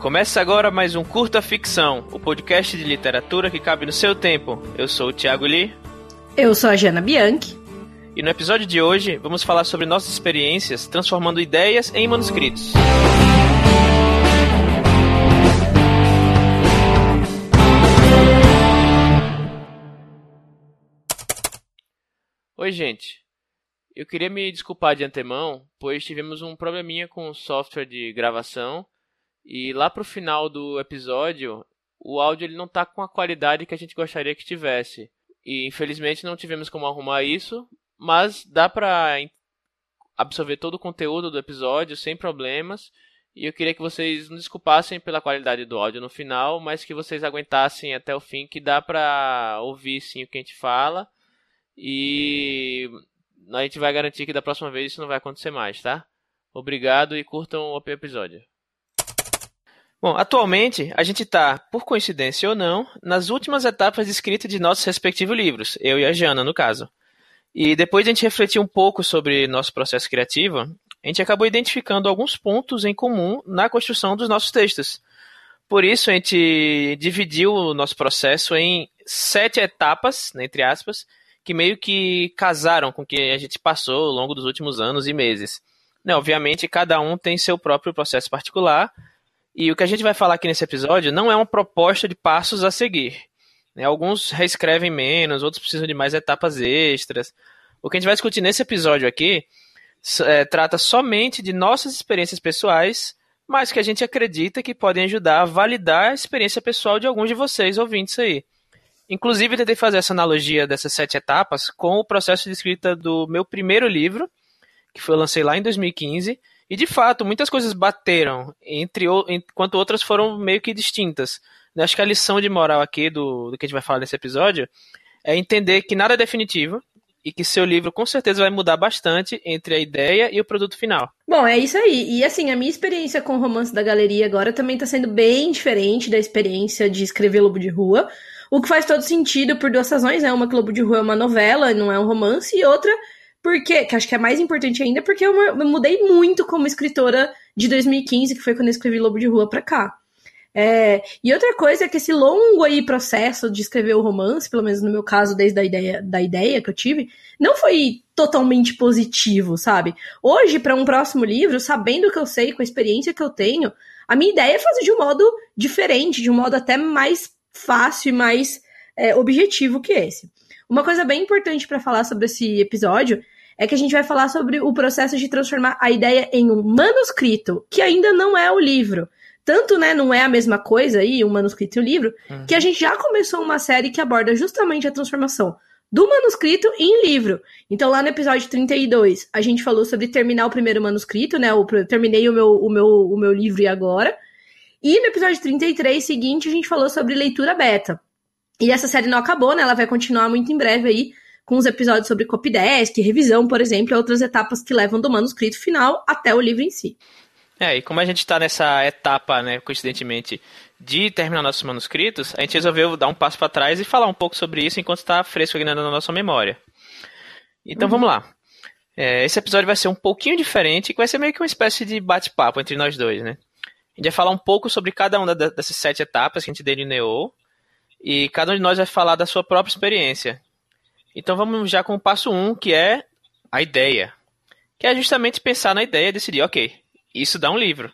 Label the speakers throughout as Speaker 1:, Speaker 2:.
Speaker 1: Começa agora mais um Curta Ficção, o podcast de literatura que cabe no seu tempo. Eu sou o Thiago Lee.
Speaker 2: Eu sou a Jana Bianchi.
Speaker 1: E no episódio de hoje vamos falar sobre nossas experiências transformando ideias em manuscritos. Oi, gente. Eu queria me desculpar de antemão, pois tivemos um probleminha com o software de gravação e lá pro final do episódio, o áudio ele não tá com a qualidade que a gente gostaria que tivesse. E infelizmente não tivemos como arrumar isso, mas dá pra absorver todo o conteúdo do episódio sem problemas. E eu queria que vocês nos desculpassem pela qualidade do áudio no final, mas que vocês aguentassem até o fim, que dá pra ouvir sim o que a gente fala. E a gente vai garantir que da próxima vez isso não vai acontecer mais, tá? Obrigado e curtam o episódio. Bom, atualmente a gente está, por coincidência ou não, nas últimas etapas de escrita de nossos respectivos livros, eu e a Jana, no caso. E depois de a gente refletir um pouco sobre nosso processo criativo, a gente acabou identificando alguns pontos em comum na construção dos nossos textos. Por isso, a gente dividiu o nosso processo em sete etapas, né, entre aspas, que meio que casaram com o que a gente passou ao longo dos últimos anos e meses. Né, obviamente, cada um tem seu próprio processo particular, e o que a gente vai falar aqui nesse episódio não é uma proposta de passos a seguir. Né? Alguns reescrevem menos, outros precisam de mais etapas extras. O que a gente vai discutir nesse episódio aqui é, trata somente de nossas experiências pessoais, mas que a gente acredita que podem ajudar a validar a experiência pessoal de alguns de vocês ouvintes aí. Inclusive, tentei fazer essa analogia dessas sete etapas com o processo de escrita do meu primeiro livro, que foi lancei lá em 2015, e de fato, muitas coisas bateram, entre enquanto outras foram meio que distintas. Acho que a lição de moral aqui do, do que a gente vai falar nesse episódio é entender que nada é definitivo e que seu livro com certeza vai mudar bastante entre a ideia e o produto final.
Speaker 2: Bom, é isso aí. E assim, a minha experiência com o romance da galeria agora também está sendo bem diferente da experiência de escrever Lobo de Rua. O que faz todo sentido por duas razões, né? Uma que Lobo de Rua é uma novela, não é um romance, e outra porque, que acho que é mais importante ainda, porque eu, mudei muito como escritora de 2015, que foi quando eu escrevi Lobo de Rua pra cá. É, e outra coisa é que esse longo aí processo de escrever o romance, pelo menos no meu caso, desde a ideia, da ideia que eu tive, não foi totalmente positivo, sabe? Hoje, para um próximo livro, sabendo o que eu sei, com a experiência que eu tenho, a minha ideia é fazer de um modo diferente, de um modo até mais fácil e mais é, objetivo que esse. Uma coisa bem importante para falar sobre esse episódio é que a gente vai falar sobre o processo de transformar a ideia em um manuscrito, que ainda não é o livro. Tanto, né, não é a mesma coisa aí, um manuscrito e um livro, uhum. que a gente já começou uma série que aborda justamente a transformação do manuscrito em livro. Então, lá no episódio 32, a gente falou sobre terminar o primeiro manuscrito, né? Eu terminei o meu, o meu, o meu livro e agora. E no episódio 33 seguinte, a gente falou sobre leitura beta. E essa série não acabou, né? Ela vai continuar muito em breve aí, com os episódios sobre copydesk, revisão, por exemplo, e outras etapas que levam do manuscrito final até o livro em si.
Speaker 1: É, e como a gente está nessa etapa, né, coincidentemente, de terminar nossos manuscritos, a gente resolveu dar um passo para trás e falar um pouco sobre isso enquanto está fresco ainda na nossa memória. Então uhum. vamos lá. É, esse episódio vai ser um pouquinho diferente, que vai ser meio que uma espécie de bate-papo entre nós dois, né? A gente vai falar um pouco sobre cada uma dessas sete etapas que a gente delineou, e cada um de nós vai falar da sua própria experiência. Então vamos já com o passo 1, um, que é a ideia. Que é justamente pensar na ideia e decidir, ok, isso dá um livro.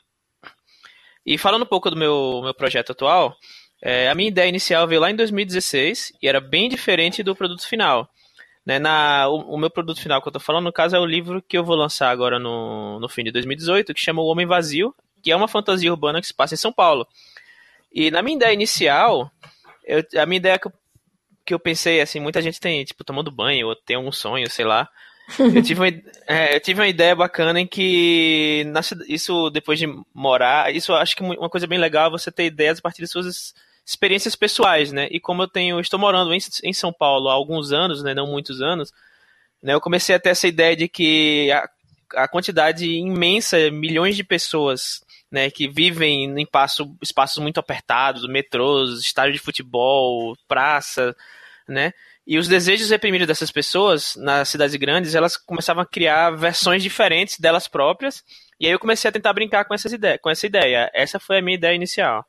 Speaker 1: E falando um pouco do meu, meu projeto atual, é, a minha ideia inicial veio lá em 2016 e era bem diferente do produto final. Né, na, o, o, meu produto final que eu estou falando, no caso, é o livro que eu vou lançar agora no, no fim de 2018, que chama O Homem Vazio, que é uma fantasia urbana que se passa em São Paulo. E na minha ideia inicial, eu, a minha ideia que eu, que eu pensei, assim, muita gente tem, tipo, tomando banho, ou tem algum sonho, sei lá. Eu tive uma, é, eu tive uma ideia bacana em que isso depois de morar, isso eu acho que uma coisa bem legal é você ter ideias a partir de suas experiências pessoais, né? E como eu tenho, estou morando em, em São Paulo há alguns anos, né? Não muitos anos, né? Eu comecei a ter essa ideia de que a, a quantidade imensa, milhões de pessoas né, que vivem em espaço, espaços muito apertados, metrôs, estádio de futebol, praça, né? E os desejos reprimidos dessas pessoas nas cidades grandes, elas começavam a criar versões diferentes delas próprias E aí eu comecei a tentar brincar com, essas ideias, com essa ideia. Essa foi a minha ideia inicial.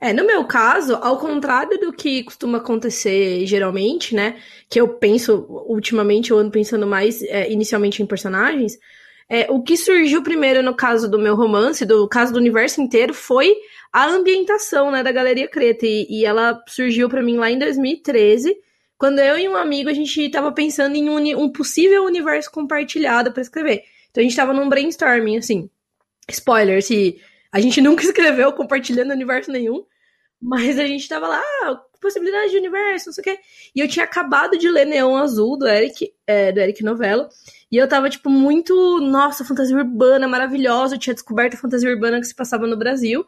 Speaker 2: É, no meu caso, ao contrário do que costuma acontecer geralmente, né? Que eu penso, ultimamente, eu ando pensando mais é, inicialmente em personagens. É, o que surgiu primeiro no caso do meu romance, do caso do universo inteiro, foi a ambientação, né, da Galeria Creta. E, e ela surgiu para mim lá em 2013, quando eu e um amigo a gente tava pensando em um, um possível universo compartilhado para escrever. Então a gente tava num brainstorming, assim. Spoiler, se a gente nunca escreveu compartilhando universo nenhum, mas a gente tava lá, ah, possibilidade de universo, não sei o quê. E eu tinha acabado de ler Neon Azul, do Eric, é, do Eric Novello. E eu tava, tipo, muito, nossa, fantasia urbana maravilhosa. Eu tinha descoberto a fantasia urbana que se passava no Brasil.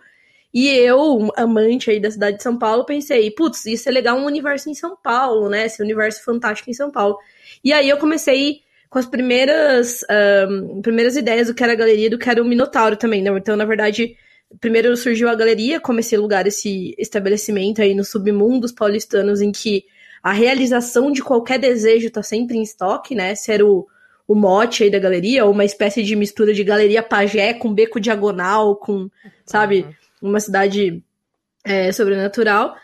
Speaker 2: E eu, amante aí da cidade de São Paulo, pensei, putz, ia ser legal um universo em São Paulo, né? Esse universo fantástico em São Paulo. E aí eu comecei com as primeiras, um, primeiras ideias do que era a galeria, do que era o Minotauro também, né? Então, na verdade, primeiro surgiu a galeria como esse lugar, esse estabelecimento aí nos submundos paulistanos em que a realização de qualquer desejo tá sempre em estoque, né? Era o, o mote aí da galeria, ou uma espécie de mistura de galeria pajé com beco diagonal, com, sabe, uhum. uma cidade é, sobrenatural.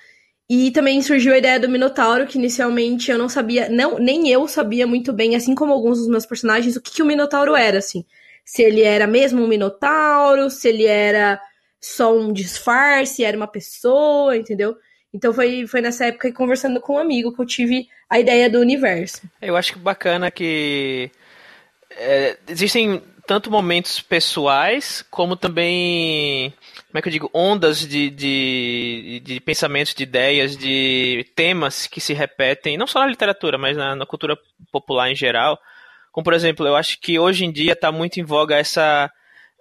Speaker 2: E também surgiu a ideia do Minotauro, que inicialmente eu não sabia, não, nem eu sabia muito bem, assim como alguns dos meus personagens, o que, que o Minotauro era, assim. Se ele era mesmo um Minotauro, se ele era só um disfarce, era uma pessoa, entendeu? Então foi, foi nessa época, conversando com um amigo, que eu tive a ideia do universo.
Speaker 1: Eu acho que bacana que é, existem tanto momentos pessoais, como também como é que eu digo, ondas de, de, de pensamentos, de ideias, de temas que se repetem, não só na literatura, mas na, na cultura popular em geral. Como, por exemplo, eu acho que hoje em dia está muito em voga essa,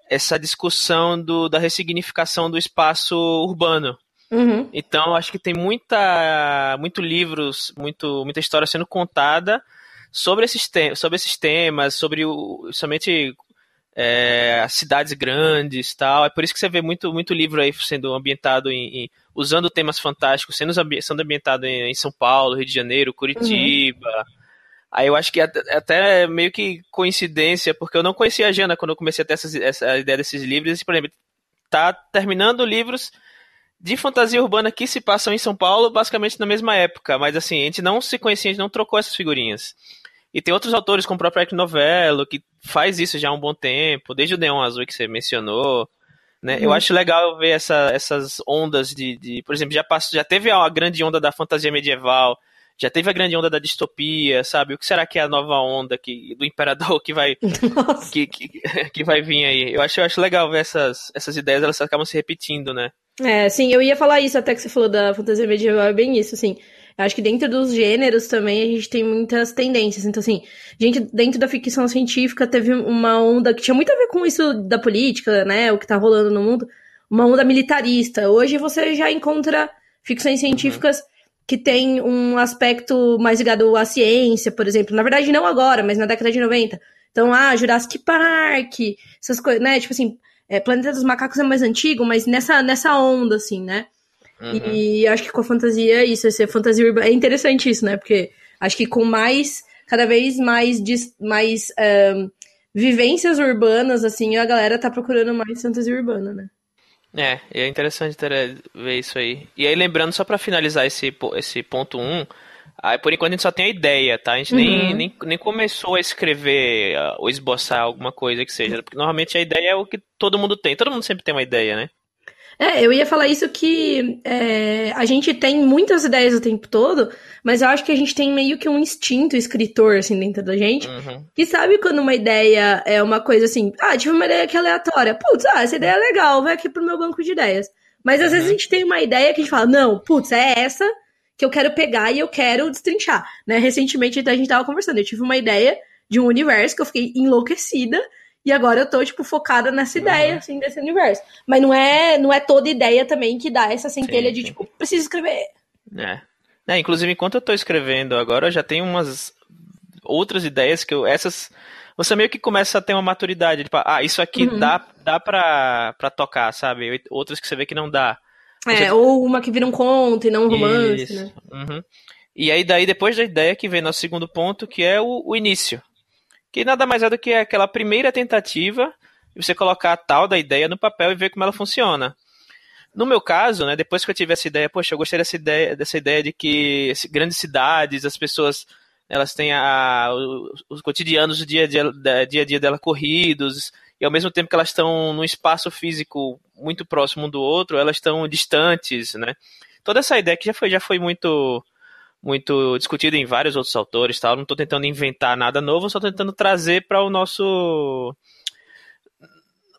Speaker 1: essa discussão do, da ressignificação do espaço urbano. Uhum. Então, acho que tem muita, muito livros, muito, muita história sendo contada sobre esses, te sobre esses temas, sobre o, somente é, cidades grandes tal. É por isso que você vê muito, muito livro aí sendo ambientado em, em usando temas fantásticos, sendo, sendo ambientado em, em, São Paulo, Rio de Janeiro, Curitiba. Uhum. Aí eu acho que até, até meio que coincidência, porque eu não conhecia a Jana quando eu comecei a ter essa, essa ideia desses livros. E, por exemplo, tá terminando livros de fantasia urbana que se passam em São Paulo, basicamente na mesma época. Mas assim, a gente não se conhecia, a gente não trocou essas figurinhas. E tem outros autores, como o próprio Eric Novello, que faz isso já há um bom tempo, desde o Neon Azul que você mencionou. Né? Uhum. Eu acho legal ver essa, essas ondas de, de, Por exemplo, já, passou, já teve a grande onda da fantasia medieval, já teve a grande onda da distopia, sabe? O que será que é a nova onda que, do imperador que vai que, que, que, vai vir aí? Eu acho, eu acho legal ver essas, essas ideias, elas acabam se repetindo, né?
Speaker 2: É, sim, eu ia falar isso até que você falou da fantasia medieval, é bem isso, assim. Acho que dentro dos gêneros também a gente tem muitas tendências. Então, assim, gente, dentro da ficção científica teve uma onda que tinha muito a ver com isso da política, né? O que tá rolando no mundo. Uma onda militarista. Hoje você já encontra ficções científicas que tem um aspecto mais ligado à ciência, por exemplo. Na verdade, não agora, mas na década de 90. Então, ah, Jurassic Park, essas coisas, né? Tipo assim, é, Planeta dos Macacos é mais antigo, mas nessa, nessa onda, assim, né? Uhum. E acho que com a fantasia é isso, essa fantasia urbana. É interessante isso, né? Porque acho que com mais, cada vez mais, mais um, vivências urbanas, assim, a galera tá procurando mais fantasia urbana, né?
Speaker 1: É, é interessante ter, ver isso aí. E aí, lembrando, só para finalizar esse, esse ponto 1, um, aí, por enquanto a gente só tem a ideia, tá? A gente uhum. nem, nem, nem começou a escrever ou esboçar alguma coisa que seja, porque normalmente a ideia é o que todo mundo tem. Todo mundo sempre tem uma ideia, né?
Speaker 2: É, eu ia falar isso que é, a gente tem muitas ideias o tempo todo, mas eu acho que a gente tem meio que um instinto escritor, assim, dentro da gente, uhum. que sabe quando uma ideia é uma coisa assim, ah, tive uma ideia que é aleatória, putz, ah, essa ideia é legal, vai aqui pro meu banco de ideias. Mas às uhum. vezes a gente tem uma ideia que a gente fala, não, putz, é essa que eu quero pegar e eu quero destrinchar, né? Recentemente a gente tava conversando, eu tive uma ideia de um universo que eu fiquei enlouquecida, e agora eu tô, tipo, focada nessa ideia, uhum. assim, desse universo. Mas não é, não é toda ideia também que dá essa centelha sim, de, sim. tipo, preciso escrever.
Speaker 1: É. é. Inclusive, enquanto eu tô escrevendo agora, eu já tenho umas outras ideias que eu. Essas. Você meio que começa a ter uma maturidade. Tipo, ah, isso aqui uhum. dá, dá pra, pra tocar, sabe? Outras que você vê que não dá.
Speaker 2: É, ou uma que vira um conto e não um romance, isso. né?
Speaker 1: Uhum. E aí, daí, depois da ideia que vem no segundo ponto, que é o, o início que nada mais é do que aquela primeira tentativa e você colocar a tal da ideia no papel e ver como ela funciona. No meu caso, né, depois que eu tive essa ideia, poxa, eu gostei dessa ideia, dessa ideia de que grandes cidades, as pessoas elas têm a, os, os cotidianos, o dia a dia, dia, a dia dela corridos, e ao mesmo tempo que elas estão num espaço físico muito próximo um do outro, elas estão distantes, né? Toda essa ideia que já foi, já foi muito muito discutida em vários outros autores, tal. Não estou tentando inventar nada novo, só tentando trazer para o nosso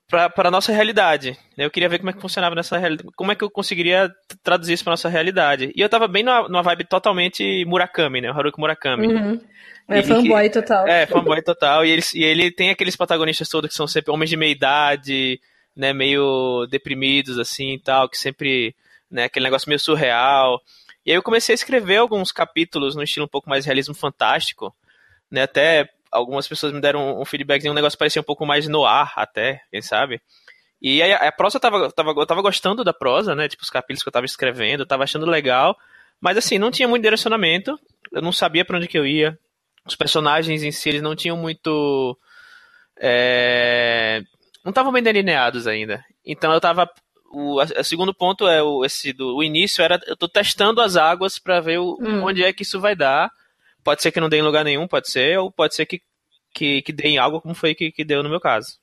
Speaker 1: para a nossa realidade. Eu queria ver como é que funcionava nessa realidade, como é que eu conseguiria traduzir isso para nossa realidade. E eu tava bem numa, numa vibe totalmente Murakami, né? O Haruki Murakami.
Speaker 2: Uhum. É fanboy total.
Speaker 1: É, fanboy total. E ele, e ele tem aqueles protagonistas todos que são sempre homens de meia idade, né? Meio deprimidos, assim e tal, que sempre. Né, aquele negócio meio surreal. E aí eu comecei a escrever alguns capítulos no estilo um pouco mais realismo fantástico, né? Até algumas pessoas me deram um feedback de um negócio que parecia um pouco mais no ar, até, quem sabe. E aí a, prosa tava, tava, eu tava gostando da prosa, né? Tipo, os capítulos que eu tava escrevendo, eu tava achando legal. Mas assim, não tinha muito direcionamento. Eu não sabia para onde que eu ia. Os personagens em si, eles não tinham muito. É, não estavam bem delineados ainda. Então eu tava. O, o segundo ponto é o, esse do o início era eu tô testando as águas para ver o, hum. onde é que isso vai dar Pode ser que não dê em lugar nenhum, pode ser, ou pode ser que, que, que dê em algo como foi que, que deu no meu caso.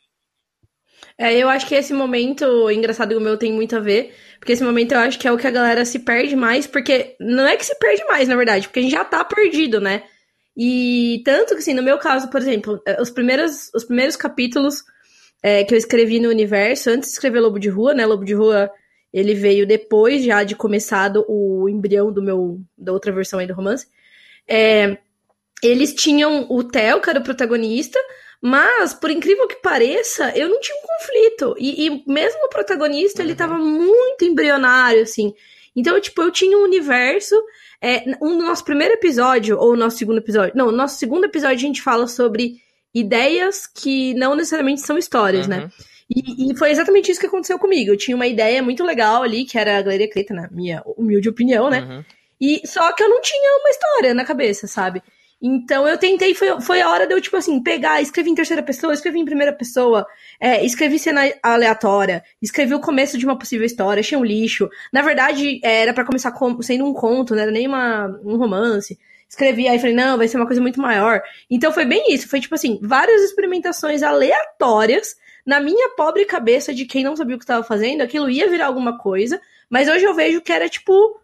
Speaker 2: É, eu acho que esse momento, engraçado e o meu tem muito a ver, porque esse momento eu acho que é o que a galera se perde mais, porque não é que se perde mais, na verdade, porque a gente já tá perdido, né? E tanto que, assim, no meu caso, por exemplo, é, os primeiros, os primeiros capítulos é, que eu escrevi no universo, antes de escrever Lobo de Rua, né? Lobo de Rua, ele veio depois já de começado o embrião do meu, da outra versão aí do romance. É, eles tinham o Theo, que era o protagonista, mas, por incrível que pareça, eu não tinha um conflito. E, e mesmo o protagonista, uhum. ele tava muito embrionário, assim. Então, tipo, eu tinha um universo. É, um, no nosso primeiro episódio, ou nosso segundo episódio. Não, no nosso segundo episódio a gente fala sobre ideias que não necessariamente são histórias, né? uhum. né? E, e, foi exatamente isso que aconteceu comigo. Eu tinha uma ideia muito legal ali, que era a Galeria Creta, na minha humilde opinião, né? Uhum. E só que eu não tinha uma história na cabeça, sabe? Então eu tentei, foi, foi a hora de eu, tipo assim, pegar, escrevi em terceira pessoa, escrevi em primeira pessoa, é, escrevi cena aleatória, escrevi o começo de uma possível história, achei um lixo. Na verdade, era para começar com, sendo um conto, não era nem uma, um romance. Escrevi, aí falei, não, vai ser uma coisa muito maior. Então foi bem isso, foi tipo assim, várias experimentações aleatórias na minha pobre cabeça de quem não sabia o que estava fazendo, aquilo ia virar alguma coisa, mas hoje eu vejo que era tipo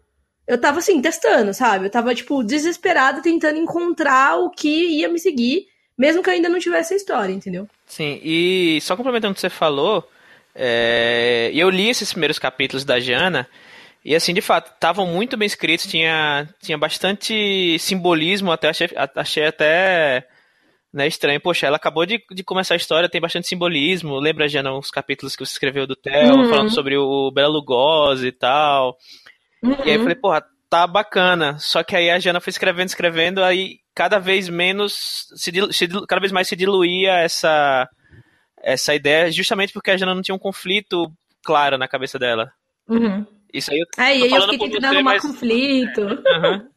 Speaker 2: eu tava assim, testando, sabe? Eu tava, tipo, desesperada tentando encontrar o que ia me seguir, mesmo que eu ainda não tivesse a história, entendeu?
Speaker 1: Sim, e só complementando o que você falou, é... eu li esses primeiros capítulos da Jana, e assim, de fato, estavam muito bem escritos, tinha, tinha bastante simbolismo, até achei, achei até né, estranho. Poxa, ela acabou de, de começar a história, tem bastante simbolismo. Lembra, Jana, uns capítulos que você escreveu do Theo, uhum. falando sobre o Bela Lugosi e tal. Uhum. E aí eu falei, porra, tá bacana. Só que aí a Jana foi escrevendo, escrevendo, aí cada vez menos, se, se, cada vez mais se diluía essa, essa ideia, justamente porque a Jana não tinha um conflito claro na cabeça dela.
Speaker 2: Uhum.
Speaker 1: Isso aí eu
Speaker 2: é, aí eu fiquei tentando arrumar mas... conflito.
Speaker 1: Uhum.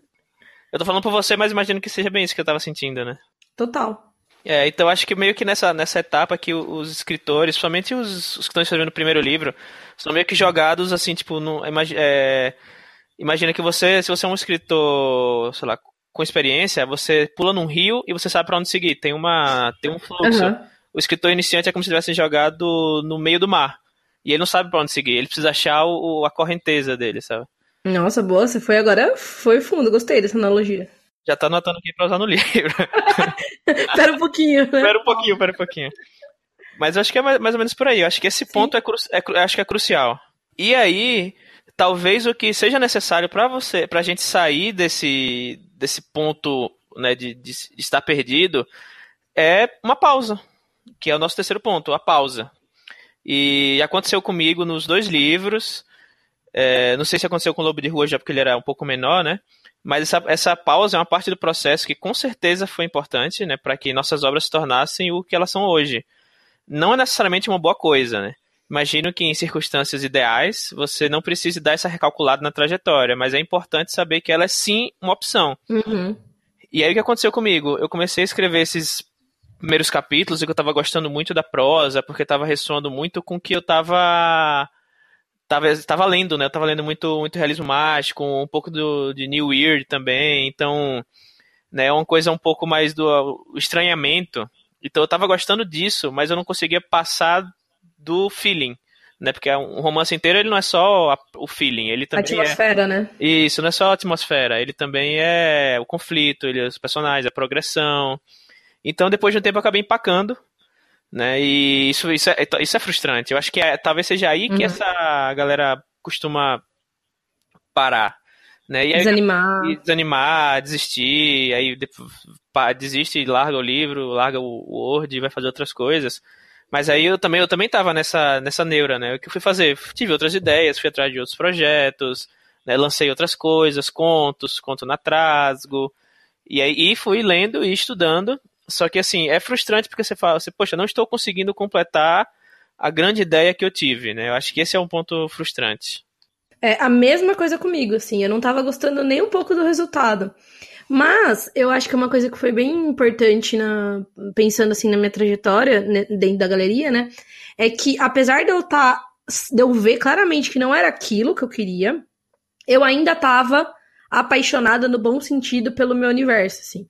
Speaker 1: Eu tô falando por você, mas imagino que seja bem isso que eu tava sentindo, né?
Speaker 2: Total.
Speaker 1: É, então acho que meio que nessa, nessa etapa que os escritores, somente os, os que estão escrevendo o primeiro livro, são meio que jogados assim, tipo, no, é, Imagina que você, se você é um escritor, sei lá, com experiência, você pula num rio e você sabe para onde seguir. Tem uma, tem um fluxo. Uhum. O escritor iniciante é como se tivesse jogado no meio do mar. E ele não sabe para onde seguir. Ele precisa achar o, a correnteza dele, sabe?
Speaker 2: Nossa, boa, você foi agora, foi fundo. Gostei dessa analogia.
Speaker 1: Já tá anotando aqui pra usar no livro.
Speaker 2: Espera um pouquinho. Né?
Speaker 1: Espera um pouquinho, espera um pouquinho. Mas eu acho que é mais, mais ou menos por aí. Eu acho que esse ponto é, cru, é, acho que é crucial. E aí, talvez o que seja necessário para você, para a gente sair desse, desse ponto né, de, de, estar perdido, é uma pausa, que é o nosso terceiro ponto, a pausa. E aconteceu comigo nos dois livros. É, não sei se aconteceu com o Lobo de Rua já porque ele era um pouco menor, né? Mas essa, essa pausa é uma parte do processo que com certeza foi importante, né, para que nossas obras se tornassem o que elas são hoje. Não é necessariamente uma boa coisa, né? Imagino que em circunstâncias ideais você não precise dar essa recalculada na trajetória, mas é importante saber que ela é sim uma opção.
Speaker 2: Uhum.
Speaker 1: E aí o que aconteceu comigo? Eu comecei a escrever esses primeiros capítulos e que eu tava gostando muito da prosa, porque tava ressoando muito com o que eu tava tava, tava lendo, né? Eu tava lendo muito, muito realismo mágico, um pouco do, de New Weird também, então, né, é uma coisa um pouco mais do estranhamento. Então eu tava gostando disso, mas eu não conseguia passar do feeling, né? Porque um romance inteiro ele não é só a, o feeling, ele também
Speaker 2: a atmosfera,
Speaker 1: é...
Speaker 2: né?
Speaker 1: Isso, não é só a atmosfera, ele também é o conflito, ele, os personagens, a progressão. Então depois de um tempo eu acabei empacando, né? E isso, isso, é, isso é frustrante. Eu acho que é, talvez seja aí que uhum. essa galera costuma parar. Né? E aí,
Speaker 2: desanimar.
Speaker 1: E desanimar, desistir, aí desiste, larga o livro, larga o Word e vai fazer outras coisas. Mas aí eu também, eu também tava nessa, nessa neura, né? O que eu fui fazer? Tive outras ideias, fui atrás de outros projetos, né? lancei outras coisas, contos, conto na Trasgo. E aí e fui lendo e estudando. Só que assim, é frustrante porque você fala, você, poxa, não estou conseguindo completar a grande ideia que eu tive, né? Eu acho que esse é um ponto frustrante.
Speaker 2: É a mesma coisa comigo, assim, eu não tava gostando nem um pouco do resultado. Mas eu acho que é uma coisa que foi bem importante na pensando assim na minha trajetória né, dentro da galeria, né, é que apesar de eu estar tá, de eu ver claramente que não era aquilo que eu queria, eu ainda tava apaixonada no bom sentido pelo meu universo, assim.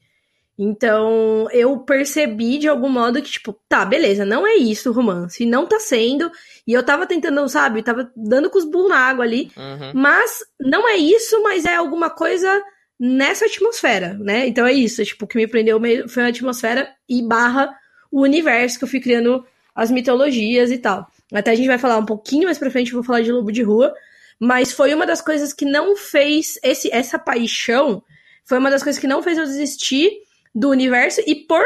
Speaker 2: Então, eu percebi de algum modo que, tipo, tá, beleza, não é isso o romance, não tá sendo. E eu tava tentando, sabe, tava dando com os burros na água ali. Uhum. Mas não é isso, mas é alguma coisa nessa atmosfera, né? Então é isso, tipo, o que me prendeu foi a atmosfera e barra o universo que eu fui criando as mitologias e tal. Até a gente vai falar um pouquinho mais pra frente, eu vou falar de Lobo de Rua, mas foi uma das coisas que não fez esse essa paixão, foi uma das coisas que não fez eu desistir do universo e por,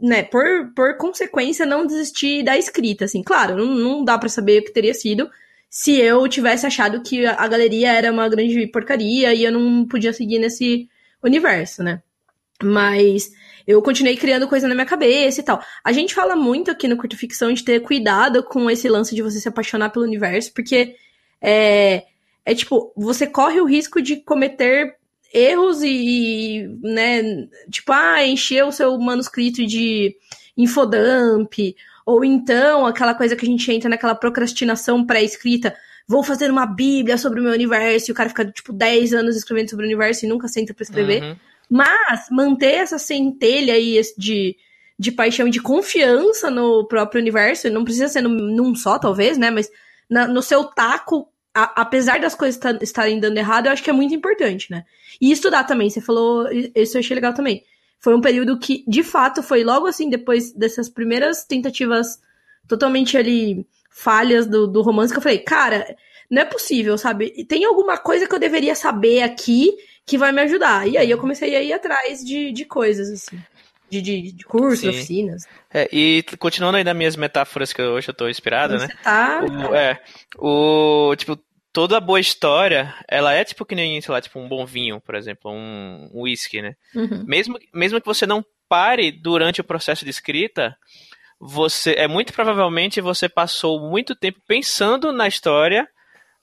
Speaker 2: né, por, por consequência não desistir da escrita, assim. Claro, não, não dá para saber o que teria sido se eu tivesse achado que a galeria era uma grande porcaria e eu não podia seguir nesse universo, né? Mas eu continuei criando coisa na minha cabeça e tal. A gente fala muito aqui no Curto Ficção de ter cuidado com esse lance de você se apaixonar pelo universo, porque é, é tipo, você corre o risco de cometer erros e, né, tipo, ah, encher o seu manuscrito de infodump, ou então aquela coisa que a gente entra naquela procrastinação pré-escrita, vou fazer uma bíblia sobre o meu universo, e o cara fica, tipo, 10 anos escrevendo sobre o universo e nunca senta para escrever. Uhum. Mas manter essa centelha aí de, de paixão e de confiança no próprio universo, não precisa ser num, num só, talvez, né, mas na, no seu taco a, apesar das coisas estarem dando errado, eu acho que é muito importante, né? E estudar também, você falou, isso eu achei legal também. Foi um período que, de fato, foi logo assim, depois dessas primeiras tentativas totalmente ali falhas do, do romance, que eu falei, cara, não é possível, sabe? Tem alguma coisa que eu deveria saber aqui que vai me ajudar. E aí eu comecei a ir atrás de, de coisas, assim. De, de, de cursos, oficinas.
Speaker 1: É, e continuando aí nas minhas metáforas que hoje eu tô inspirado,
Speaker 2: Você
Speaker 1: né?
Speaker 2: Tá...
Speaker 1: O, é, o, tipo, toda boa história, ela é tipo que nem, sei lá, tipo um bom vinho, por exemplo, um whisky, né? Uhum. Mesmo, mesmo que você não pare durante o processo de escrita, você é muito provavelmente você passou muito tempo pensando na história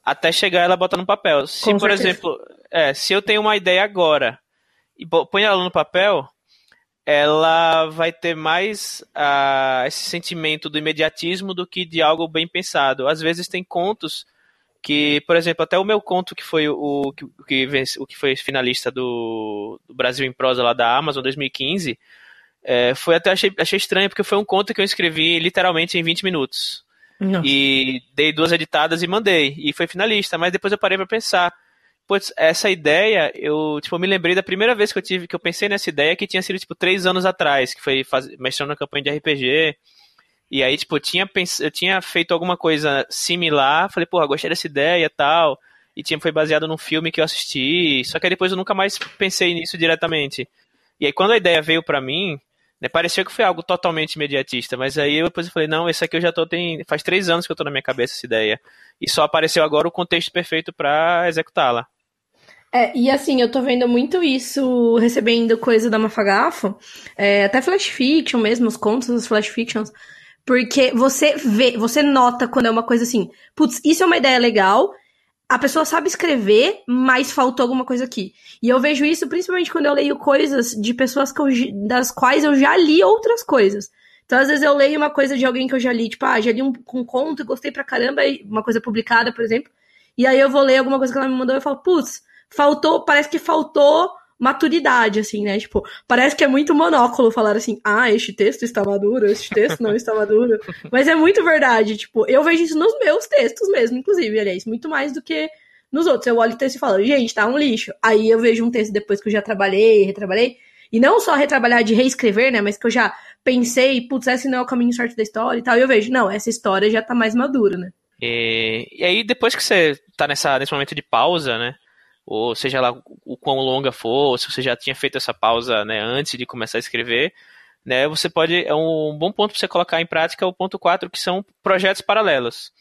Speaker 1: até chegar ela botar no papel. Se, Com por certeza. exemplo, é, se eu tenho uma ideia agora e ponho ela no papel, ela vai ter mais uh, esse sentimento do imediatismo do que de algo bem pensado. Às vezes tem contos que, por exemplo, até o meu conto que foi o que, que, o que foi finalista do, do, Brasil em Prosa lá da Amazon 2015, é, foi até achei, achei estranho porque foi um conto que eu escrevi literalmente em 20 minutos. Nossa. E dei duas editadas e mandei. E foi finalista, mas depois eu parei para pensar. Putz, essa ideia, eu, tipo, me lembrei da primeira vez que eu tive, que eu pensei nessa ideia, que tinha sido, tipo, três anos atrás, que foi faz, mestrando na campanha de RPG. E aí, tipo, eu tinha, pens... eu tinha feito alguma coisa similar, falei, porra, gostei dessa ideia e tal. E tinha, foi baseado num filme que eu assisti. Só que aí depois eu nunca mais pensei nisso diretamente. E aí, quando a ideia veio para mim, né, pareceu que foi algo totalmente imediatista. Mas aí eu depois eu falei, não, esse aqui eu já tô. Tem... Faz três anos que eu tô na minha cabeça essa ideia. E só apareceu agora o contexto perfeito para executá-la.
Speaker 2: É, e assim, eu tô vendo muito isso recebendo coisa da Mafagafo, é, até flash fiction mesmo, os contos dos flash fictions, porque você vê, você nota quando é uma coisa assim, putz, isso é uma ideia legal. A pessoa sabe escrever, mas faltou alguma coisa aqui. E eu vejo isso principalmente quando eu leio coisas de pessoas eu, das quais eu já li outras coisas. Então, às vezes, eu leio uma coisa de alguém que eu já li, tipo, ah, já li um, um conto e gostei pra caramba, uma coisa publicada, por exemplo. E aí eu vou ler alguma coisa que ela me mandou e eu falo, putz, faltou, parece que faltou maturidade, assim, né? Tipo, parece que é muito monóculo falar assim, ah, este texto está maduro, este texto não está maduro. Mas é muito verdade, tipo, eu vejo isso nos meus textos mesmo, inclusive, aliás, muito mais do que nos outros. Eu olho o texto e falo, gente, tá um lixo. Aí eu vejo um texto depois que eu já trabalhei, retrabalhei, e não só retrabalhar de reescrever, né, mas que eu já pensei, putz, esse não é o caminho certo da história e tal, e eu vejo, não, essa história já tá mais madura, né?
Speaker 1: E, e aí, depois que você tá nessa, nesse momento de pausa, né, ou seja lá o quão longa for, se você já tinha feito essa pausa né, antes de começar a escrever, né, você pode, é um bom ponto para você colocar em prática o ponto 4, que são projetos paralelos.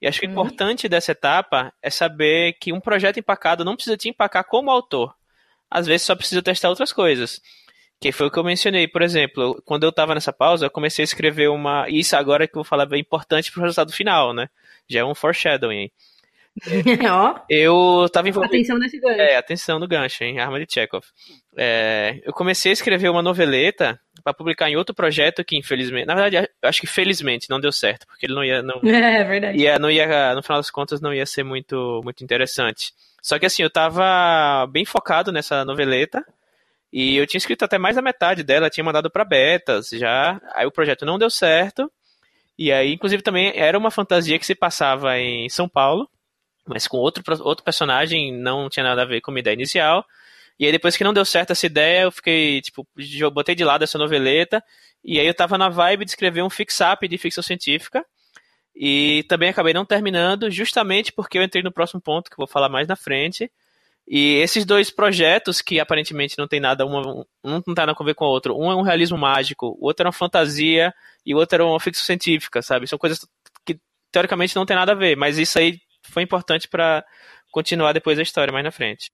Speaker 1: E acho que o uhum. importante dessa etapa é saber que um projeto empacado não precisa te empacar como autor. Às vezes só precisa testar outras coisas. Que foi o que eu mencionei. Por exemplo, quando eu estava nessa pausa, eu comecei a escrever uma. Isso agora que eu vou falar é importante para o resultado final, né? Já é um foreshadowing.
Speaker 2: Ó.
Speaker 1: eu tava envolvido.
Speaker 2: Atenção nesse gancho.
Speaker 1: É, atenção no gancho, hein? Arma de Chekhov. É, eu comecei a escrever uma noveleta para publicar em outro projeto que, infelizmente. Na verdade, eu acho que felizmente não deu certo, porque ele não ia. Não,
Speaker 2: é, verdade.
Speaker 1: Ia, não ia, no final das contas, não ia ser muito, muito interessante. Só que assim, eu tava bem focado nessa noveleta. E eu tinha escrito até mais da metade dela, tinha mandado para betas já. Aí o projeto não deu certo. E aí, inclusive, também era uma fantasia que se passava em São Paulo mas com outro, outro personagem, não tinha nada a ver com a ideia inicial. E aí depois que não deu certo essa ideia, eu fiquei, tipo, eu botei de lado essa noveleta, e aí eu tava na vibe de escrever um fix-up de ficção científica, e também acabei não terminando, justamente porque eu entrei no próximo ponto, que eu vou falar mais na frente, e esses dois projetos, que aparentemente não tem nada, uma, um não tem nada a ver com o outro, um é um realismo mágico, o outro é uma fantasia, e o outro era uma ficção científica, sabe? São coisas que teoricamente não tem nada a ver, mas isso aí foi importante para continuar depois a história mais na frente.